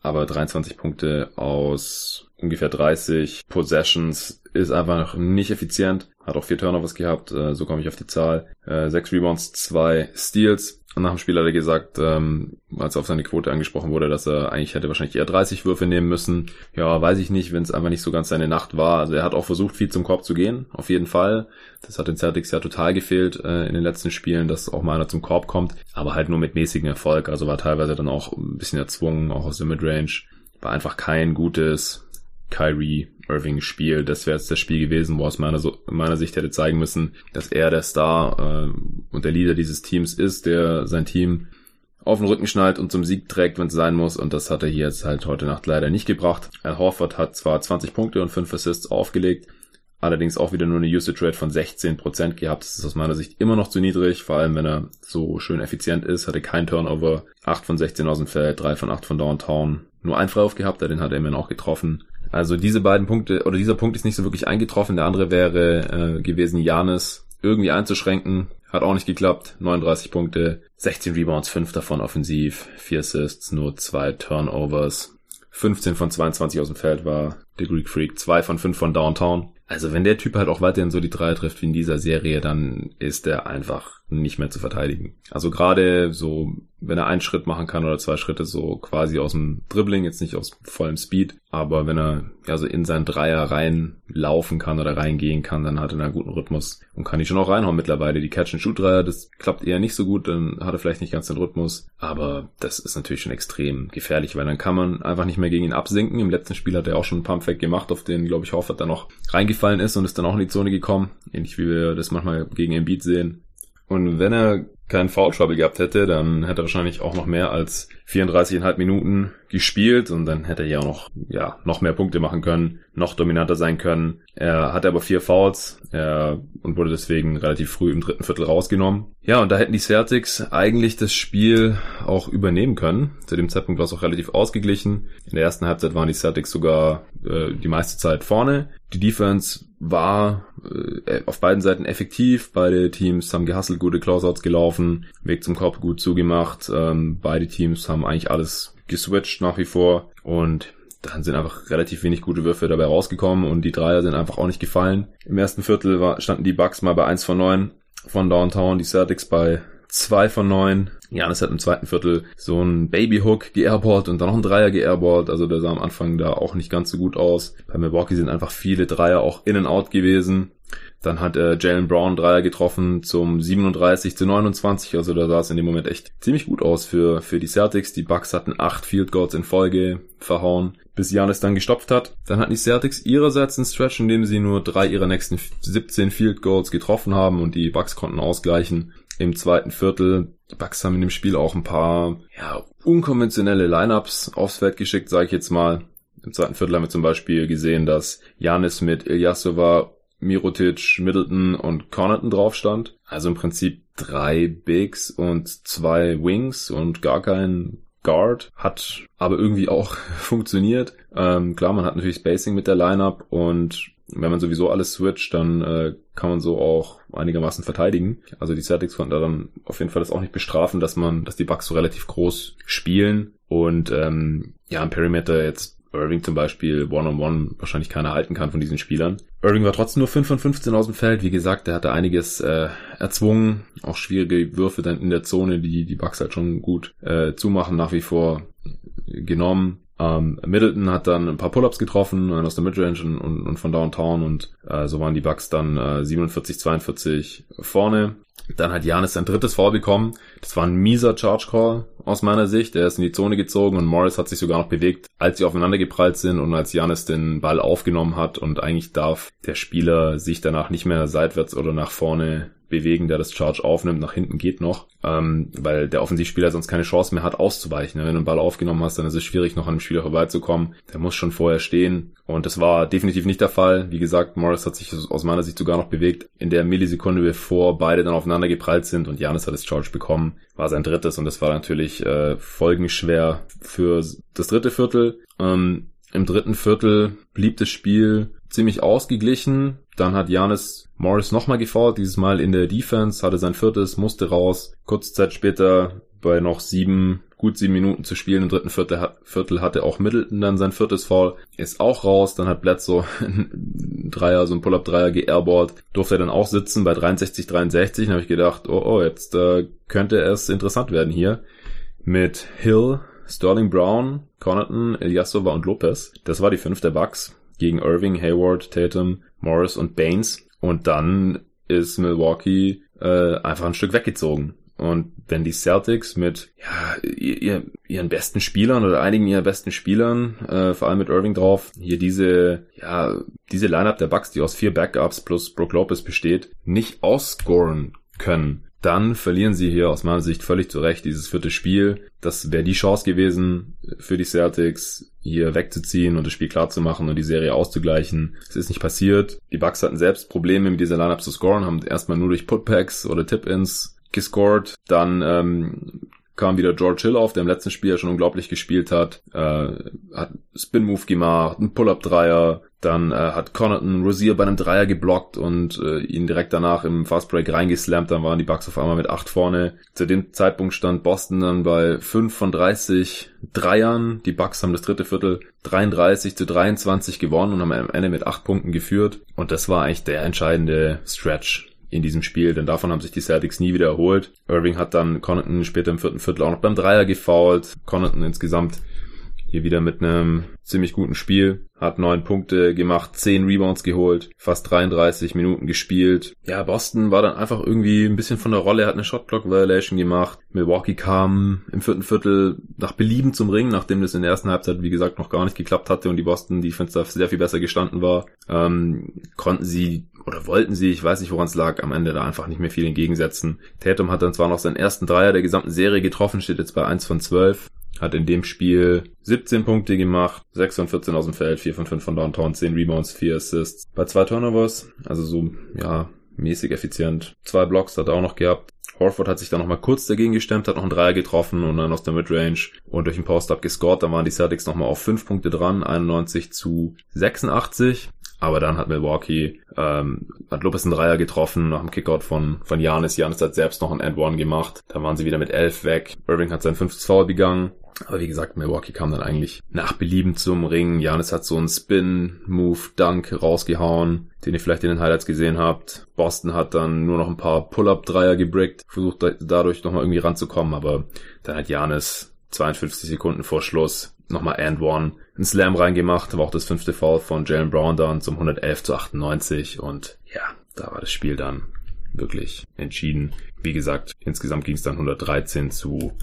[SPEAKER 1] aber 23 Punkte aus ungefähr 30 Possessions ist einfach nicht effizient. Hat auch vier Turnovers gehabt, äh, so komme ich auf die Zahl. Äh, sechs Rebounds, zwei Steals. Und nach dem Spiel hat er gesagt, ähm, als auf seine Quote angesprochen wurde, dass er eigentlich hätte wahrscheinlich eher 30 Würfe nehmen müssen. Ja, weiß ich nicht, wenn es einfach nicht so ganz seine Nacht war. Also er hat auch versucht, viel zum Korb zu gehen, auf jeden Fall. Das hat den Celtics ja total gefehlt äh, in den letzten Spielen, dass auch mal einer zum Korb kommt, aber halt nur mit mäßigem Erfolg. Also war teilweise dann auch ein bisschen erzwungen, auch aus der Midrange. War einfach kein gutes Kyrie Irving Spiel. Das wäre jetzt das Spiel gewesen, wo aus meiner, meiner Sicht hätte zeigen müssen, dass er der Star äh, und der Leader dieses Teams ist, der sein Team auf den Rücken schnallt und zum Sieg trägt, wenn es sein muss. Und das hat er hier jetzt halt heute Nacht leider nicht gebracht. Al Horford hat zwar 20 Punkte und 5 Assists aufgelegt, allerdings auch wieder nur eine Usage Rate von 16% gehabt. Das ist aus meiner Sicht immer noch zu niedrig, vor allem wenn er so schön effizient ist. Hatte kein Turnover, 8 von 16 aus dem Feld, 3 von 8 von Downtown. Nur ein Freiwurf gehabt, den hat er immerhin auch getroffen. Also diese beiden Punkte, oder dieser Punkt ist nicht so wirklich eingetroffen. Der andere wäre äh, gewesen, Janis irgendwie einzuschränken. Hat auch nicht geklappt. 39 Punkte, 16 Rebounds, 5 davon offensiv, 4 Assists, nur 2 Turnovers. 15 von 22 aus dem Feld war der Greek Freak, 2 von 5 von Downtown. Also wenn der Typ halt auch weiterhin so die Dreier trifft wie in dieser Serie, dann ist er einfach nicht mehr zu verteidigen. Also gerade so, wenn er einen Schritt machen kann oder zwei Schritte so quasi aus dem Dribbling, jetzt nicht aus vollem Speed, aber wenn er ja so in seinen Dreier reinlaufen kann oder reingehen kann, dann hat er einen guten Rhythmus und kann die schon auch reinhauen mittlerweile. Die Catch-and-Shoot-Dreier, das klappt eher nicht so gut, dann hat er vielleicht nicht ganz den Rhythmus, aber das ist natürlich schon extrem gefährlich, weil dann kann man einfach nicht mehr gegen ihn absinken. Im letzten Spiel hat er auch schon einen Pumpfake gemacht, auf den, glaube ich, Hoffert dann noch reingefallen ist und ist dann auch in die Zone gekommen, ähnlich wie wir das manchmal gegen Embiid sehen. Und wenn er keinen Foul Trouble gehabt hätte, dann hätte er wahrscheinlich auch noch mehr als 34,5 Minuten gespielt und dann hätte er ja auch noch, ja, noch mehr Punkte machen können, noch dominanter sein können. Er hatte aber vier Fouls er, und wurde deswegen relativ früh im dritten Viertel rausgenommen. Ja, und da hätten die Celtics eigentlich das Spiel auch übernehmen können. Zu dem Zeitpunkt war es auch relativ ausgeglichen. In der ersten Halbzeit waren die Celtics sogar äh, die meiste Zeit vorne. Die Defense war äh, auf beiden Seiten effektiv. Beide Teams haben gehustelt, gute Closeouts gelaufen, Weg zum Korb gut zugemacht. Ähm, beide Teams haben eigentlich alles geswitcht nach wie vor und dann sind einfach relativ wenig gute Würfe dabei rausgekommen und die Dreier sind einfach auch nicht gefallen. Im ersten Viertel war, standen die Bucks mal bei 1 von 9 von Downtown, die Celtics bei zwei von neun. Janis hat im zweiten Viertel so ein Babyhook geairballt und dann noch ein Dreier geairballt. Also der sah am Anfang da auch nicht ganz so gut aus. Bei Milwaukee sind einfach viele Dreier auch in and out gewesen. Dann hat äh, Jalen Brown Dreier getroffen zum 37 zu 29. Also da sah es in dem Moment echt ziemlich gut aus für, für die Celtics. Die Bucks hatten acht Field Goals in Folge verhauen, bis Janis dann gestopft hat. Dann hatten die Celtics ihrerseits einen Stretch, in dem sie nur drei ihrer nächsten 17 Field Goals getroffen haben und die Bucks konnten ausgleichen im zweiten Viertel. Die Bucks haben in dem Spiel auch ein paar ja, unkonventionelle Lineups aufs Feld geschickt, sage ich jetzt mal. Im zweiten Viertel haben wir zum Beispiel gesehen, dass Janis mit Ilyasova Mirotic, Middleton und Connaughton drauf stand. Also im Prinzip drei Bigs und zwei Wings und gar kein Guard. Hat aber irgendwie auch funktioniert. Ähm, klar, man hat natürlich Spacing mit der Lineup und wenn man sowieso alles switcht, dann äh, kann man so auch einigermaßen verteidigen. Also die Celtics konnten daran auf jeden Fall das auch nicht bestrafen, dass man, dass die Bucks so relativ groß spielen und ähm, ja, im Perimeter jetzt Irving zum Beispiel One-on-One -on -one wahrscheinlich keiner halten kann von diesen Spielern. Irving war trotzdem nur 5 von 15 aus dem Feld. Wie gesagt, er hatte einiges äh, erzwungen. Auch schwierige Würfe dann in der Zone, die die Bucks halt schon gut äh, zumachen, nach wie vor genommen. Ähm, Middleton hat dann ein paar Pull-ups getroffen aus der Midrange und, und, und von Downtown und äh, so waren die Bucks dann äh, 47-42 vorne. Dann hat Janis sein drittes Foul bekommen. Das war ein mieser Charge Call aus meiner Sicht. Er ist in die Zone gezogen und Morris hat sich sogar noch bewegt, als sie aufeinander geprallt sind und als Janis den Ball aufgenommen hat. Und eigentlich darf der Spieler sich danach nicht mehr seitwärts oder nach vorne bewegen, der das Charge aufnimmt. Nach hinten geht noch, ähm, weil der Offensivspieler sonst keine Chance mehr hat, auszuweichen. Wenn du einen Ball aufgenommen hast, dann ist es schwierig, noch an dem Spieler vorbeizukommen. Der muss schon vorher stehen. Und das war definitiv nicht der Fall. Wie gesagt, Morris hat sich aus meiner Sicht sogar noch bewegt. In der Millisekunde, bevor beide dann aufeinander geprallt sind und Janis hat das Charge bekommen, war sein drittes. Und das war natürlich äh, folgenschwer für das dritte Viertel. Ähm, Im dritten Viertel blieb das Spiel ziemlich ausgeglichen. Dann hat Janis Morris nochmal gefault, dieses Mal in der Defense, hatte sein viertes, musste raus. Kurze Zeit später, bei noch sieben, gut sieben Minuten zu spielen im dritten Viertel, Viertel hatte auch Middleton dann sein viertes Foul, ist auch raus. Dann hat Bledsoe ein Dreier, so ein Pull-Up-Dreier geairballt, durfte er dann auch sitzen bei 63, 63. Dann habe ich gedacht, oh, oh, jetzt äh, könnte es interessant werden hier mit Hill, Sterling Brown, Connaughton, Ilyasova und Lopez. Das war die fünfte Bucks gegen Irving, Hayward, Tatum, Morris und Baines. Und dann ist Milwaukee äh, einfach ein Stück weggezogen. Und wenn die Celtics mit ja, ihr, ihren besten Spielern oder einigen ihrer besten Spielern, äh, vor allem mit Irving drauf, hier diese, ja, diese Lineup der Bucks, die aus vier Backups plus Brook Lopez besteht, nicht ausscoren können, dann verlieren sie hier aus meiner Sicht völlig zu Recht dieses vierte Spiel. Das wäre die Chance gewesen für die Celtics, hier wegzuziehen und das Spiel klar zu machen und die Serie auszugleichen. Es ist nicht passiert. Die Bucks hatten selbst Probleme mit dieser Lineup zu scoren, haben erstmal nur durch Putbacks oder Tip-Ins gescored. Dann ähm, kam wieder George Hill auf, der im letzten Spiel ja schon unglaublich gespielt hat. Äh, hat Spin-Move gemacht, einen Pull-Up-Dreier, dann äh, hat Connaughton Rosier bei einem Dreier geblockt und äh, ihn direkt danach im Fastbreak reingeslammt. Dann waren die Bucks auf einmal mit acht vorne. Zu dem Zeitpunkt stand Boston dann bei fünf von 30 Dreiern. Die Bucks haben das dritte Viertel 33 zu 23 gewonnen und haben am Ende mit acht Punkten geführt. Und das war eigentlich der entscheidende Stretch in diesem Spiel, denn davon haben sich die Celtics nie wieder erholt. Irving hat dann Connaughton später im vierten Viertel auch noch beim Dreier gefoult. Connaughton insgesamt hier wieder mit einem ziemlich guten Spiel. Hat neun Punkte gemacht, zehn Rebounds geholt, fast 33 Minuten gespielt. Ja, Boston war dann einfach irgendwie ein bisschen von der Rolle, hat eine Shotclock Violation gemacht. Milwaukee kam im vierten Viertel nach Belieben zum Ring, nachdem das in der ersten Halbzeit, wie gesagt, noch gar nicht geklappt hatte und die Boston Defense da sehr viel besser gestanden war. Ähm, konnten sie oder wollten sie, ich weiß nicht, woran es lag, am Ende da einfach nicht mehr viel entgegensetzen. Tatum hat dann zwar noch seinen ersten Dreier der gesamten Serie getroffen, steht jetzt bei 1 von 12, hat in dem Spiel 17 Punkte gemacht, 6 von 14 aus dem Feld, 4 von 5 von Downtown, 10 Rebounds, 4 Assists. Bei zwei Turnovers, also so, ja, mäßig effizient. Zwei Blocks hat er auch noch gehabt. Horford hat sich dann nochmal kurz dagegen gestemmt, hat noch einen Dreier getroffen und dann aus der Midrange und durch den Post-Up gescored. Dann waren die Celtics nochmal auf 5 Punkte dran, 91 zu 86. Aber dann hat Milwaukee, ähm, hat Lopez einen Dreier getroffen nach dem Kickout von, von Janis. Janis hat selbst noch ein End-One gemacht. Dann waren sie wieder mit elf weg. Irving hat sein fünftes Foul begangen. Aber wie gesagt, Milwaukee kam dann eigentlich nach Belieben zum Ring. Janis hat so einen Spin, Move, Dunk rausgehauen, den ihr vielleicht in den Highlights gesehen habt. Boston hat dann nur noch ein paar Pull-Up-Dreier gebrickt, versucht dadurch nochmal irgendwie ranzukommen, aber dann hat Janis 52 Sekunden vor Schluss nochmal and one, einen Slam reingemacht, war auch das fünfte Foul von Jalen Brown dann zum 111 zu 98 und ja, da war das Spiel dann wirklich entschieden. Wie gesagt, insgesamt ging es dann 113 zu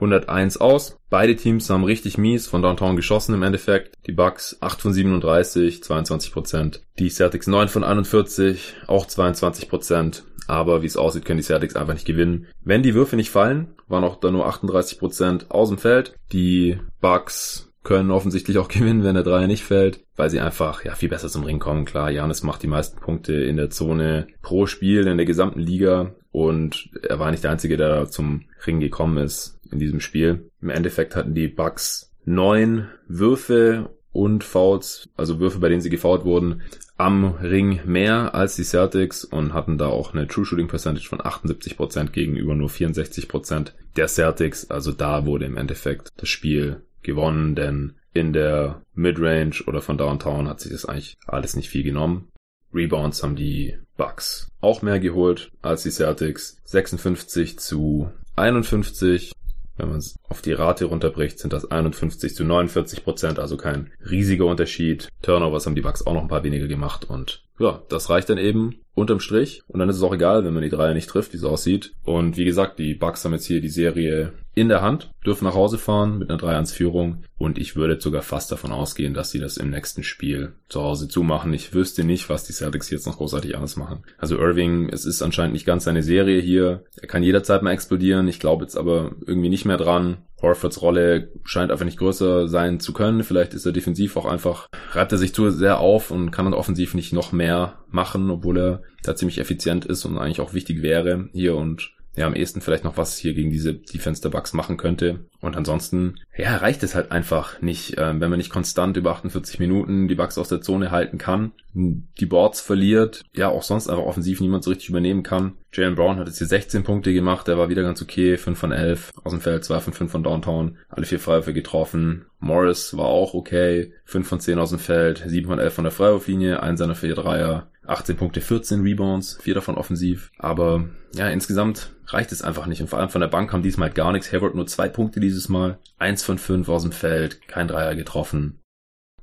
[SPEAKER 1] 101 aus. Beide Teams haben richtig mies von Downtown geschossen im Endeffekt. Die Bucks 8 von 37, 22 Prozent. Die Celtics 9 von 41, auch 22 Prozent. Aber wie es aussieht, können die Celtics einfach nicht gewinnen. Wenn die Würfe nicht fallen, waren auch da nur 38 Prozent aus dem Feld. Die Bucks können offensichtlich auch gewinnen, wenn der Dreier nicht fällt, weil sie einfach ja viel besser zum Ring kommen. Klar, Janis macht die meisten Punkte in der Zone pro Spiel in der gesamten Liga und er war nicht der Einzige, der zum Ring gekommen ist in diesem Spiel. Im Endeffekt hatten die Bucks neun Würfe und Fouls, also Würfe, bei denen sie gefoult wurden, am Ring mehr als die Celtics und hatten da auch eine True Shooting Percentage von 78% gegenüber nur 64% der Celtics. Also da wurde im Endeffekt das Spiel gewonnen, denn in der Midrange oder von Downtown hat sich das eigentlich alles nicht viel genommen. Rebounds haben die Bucks auch mehr geholt als die Celtics. 56 zu 51. Wenn man es auf die Rate runterbricht, sind das 51 zu 49 Prozent, also kein riesiger Unterschied. Turnovers haben die Bucks auch noch ein paar weniger gemacht und ja, das reicht dann eben unterm Strich. Und dann ist es auch egal, wenn man die Dreier nicht trifft, wie es aussieht. Und wie gesagt, die Bucks haben jetzt hier die Serie in der Hand, dürfen nach Hause fahren mit einer 3-1-Führung. Und ich würde sogar fast davon ausgehen, dass sie das im nächsten Spiel zu Hause zumachen. Ich wüsste nicht, was die Celtics jetzt noch großartig anders machen. Also Irving, es ist anscheinend nicht ganz seine Serie hier. Er kann jederzeit mal explodieren. Ich glaube jetzt aber irgendwie nicht mehr dran. Horfords Rolle scheint einfach nicht größer sein zu können. Vielleicht ist er defensiv auch einfach, reibt er sich zu sehr auf und kann dann offensiv nicht noch mehr machen, obwohl er da ziemlich effizient ist und eigentlich auch wichtig wäre hier und ja, am ehesten vielleicht noch was hier gegen diese Defense der Bugs machen könnte. Und ansonsten, ja, reicht es halt einfach nicht, ähm, wenn man nicht konstant über 48 Minuten die Bugs aus der Zone halten kann, die Boards verliert, ja, auch sonst einfach offensiv niemand so richtig übernehmen kann. Jalen Brown hat jetzt hier 16 Punkte gemacht, der war wieder ganz okay, 5 von 11 aus dem Feld, 2 von 5 von Downtown, alle vier Freiwürfe getroffen. Morris war auch okay, 5 von 10 aus dem Feld, 7 von 11 von der Freiwurflinie, ein seiner vier Dreier, 18 Punkte, 14 Rebounds, vier davon offensiv. Aber ja, insgesamt reicht es einfach nicht. Und vor allem von der Bank kam diesmal gar nichts. Hayward nur zwei Punkte dieses Mal. Eins von fünf aus dem Feld, kein Dreier getroffen.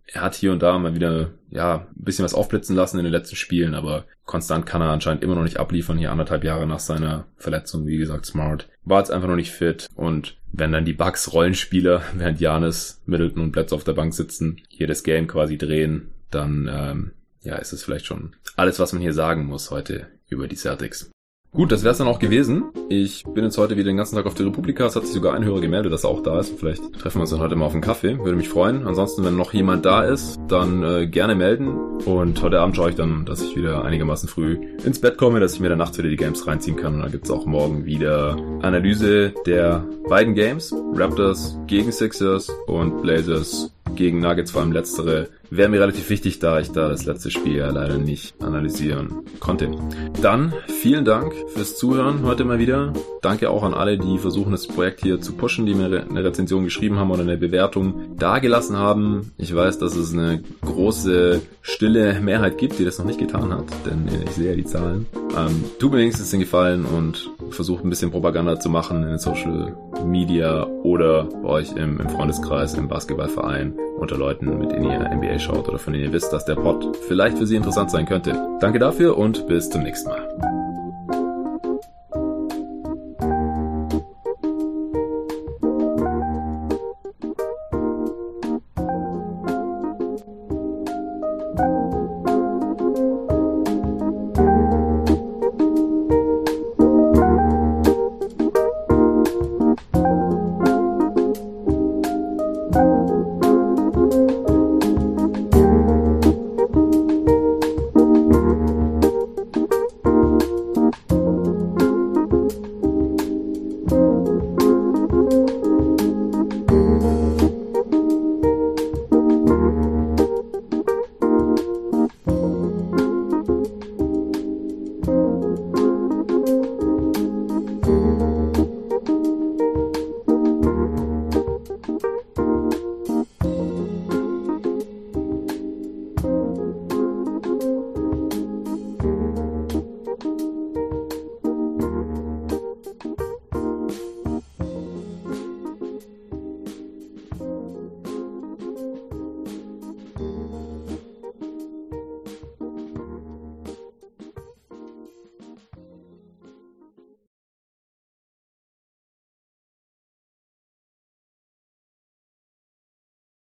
[SPEAKER 1] Er hat hier und da mal wieder, ja, ein bisschen was aufblitzen lassen in den letzten Spielen, aber konstant kann er anscheinend immer noch nicht abliefern, hier anderthalb Jahre nach seiner Verletzung. Wie gesagt, Smart war jetzt einfach noch nicht fit und wenn dann die Bucks Rollenspieler, während Janis, Middleton und Plätze auf der Bank sitzen, hier das Game quasi drehen, dann, ähm, ja, ist es vielleicht schon alles, was man hier sagen muss heute über die Celtics. Gut, das wär's dann auch gewesen. Ich bin jetzt heute wieder den ganzen Tag auf der Republika. Es hat sich sogar ein Hörer gemeldet, dass er auch da ist. Vielleicht treffen wir uns dann heute mal auf einen Kaffee. Würde mich freuen. Ansonsten, wenn noch jemand da ist, dann äh, gerne melden. Und heute Abend schaue ich dann, dass ich wieder einigermaßen früh ins Bett komme, dass ich mir dann nachts wieder die Games reinziehen kann. Und dann gibt's auch morgen wieder Analyse der beiden Games. Raptors gegen Sixers und Blazers gegen Nuggets, vor allem letztere wäre mir relativ wichtig, da ich da das letzte Spiel ja leider nicht analysieren konnte. Dann vielen Dank fürs Zuhören heute mal wieder. Danke auch an alle, die versuchen, das Projekt hier zu pushen, die mir eine Rezension geschrieben haben oder eine Bewertung dagelassen haben. Ich weiß, dass es eine große, stille Mehrheit gibt, die das noch nicht getan hat, denn ich sehe ja die Zahlen. Ähm, tut mir wenigstens den Gefallen und versucht ein bisschen Propaganda zu machen in den Social Media oder bei euch im, im Freundeskreis, im Basketballverein, unter Leuten, mit denen ihr NBA vorbeischaut oder von denen ihr wisst, dass der Pod vielleicht für sie interessant sein könnte. Danke dafür und bis zum nächsten Mal.